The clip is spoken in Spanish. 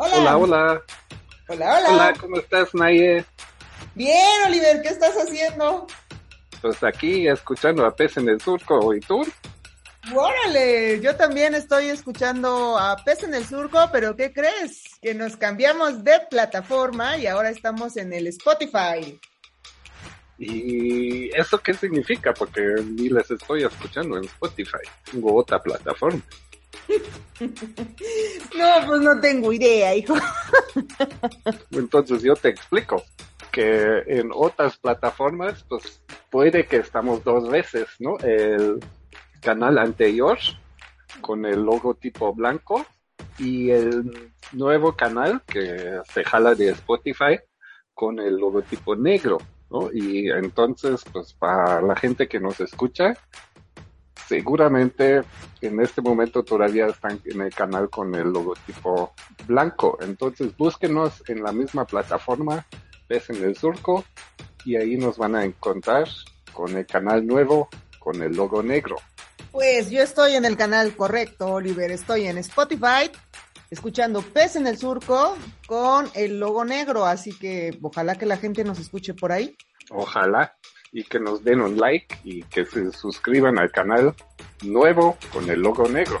Hola. Hola, hola. Hola, hola. Hola, ¿cómo estás, Naye? Bien, Oliver, ¿qué estás haciendo? Pues aquí escuchando a Pez en el Surco. ¿Y tú? Órale, yo también estoy escuchando a Pez en el Surco, pero ¿qué crees? Que nos cambiamos de plataforma y ahora estamos en el Spotify. ¿Y eso qué significa? Porque ni les estoy escuchando en Spotify. Tengo otra plataforma. No, pues no tengo idea, hijo. Entonces yo te explico que en otras plataformas, pues puede que estamos dos veces, ¿no? El canal anterior con el logotipo blanco y el nuevo canal que se jala de Spotify con el logotipo negro, ¿no? Y entonces, pues para la gente que nos escucha, seguramente en este momento todavía están en el canal con el logotipo blanco. Entonces búsquenos en la misma plataforma, en el surco, y ahí nos van a encontrar con el canal nuevo, con el logo negro. Pues yo estoy en el canal correcto, Oliver. Estoy en Spotify, escuchando Pez en el Surco con el logo negro. Así que ojalá que la gente nos escuche por ahí. Ojalá y que nos den un like y que se suscriban al canal nuevo con el logo negro.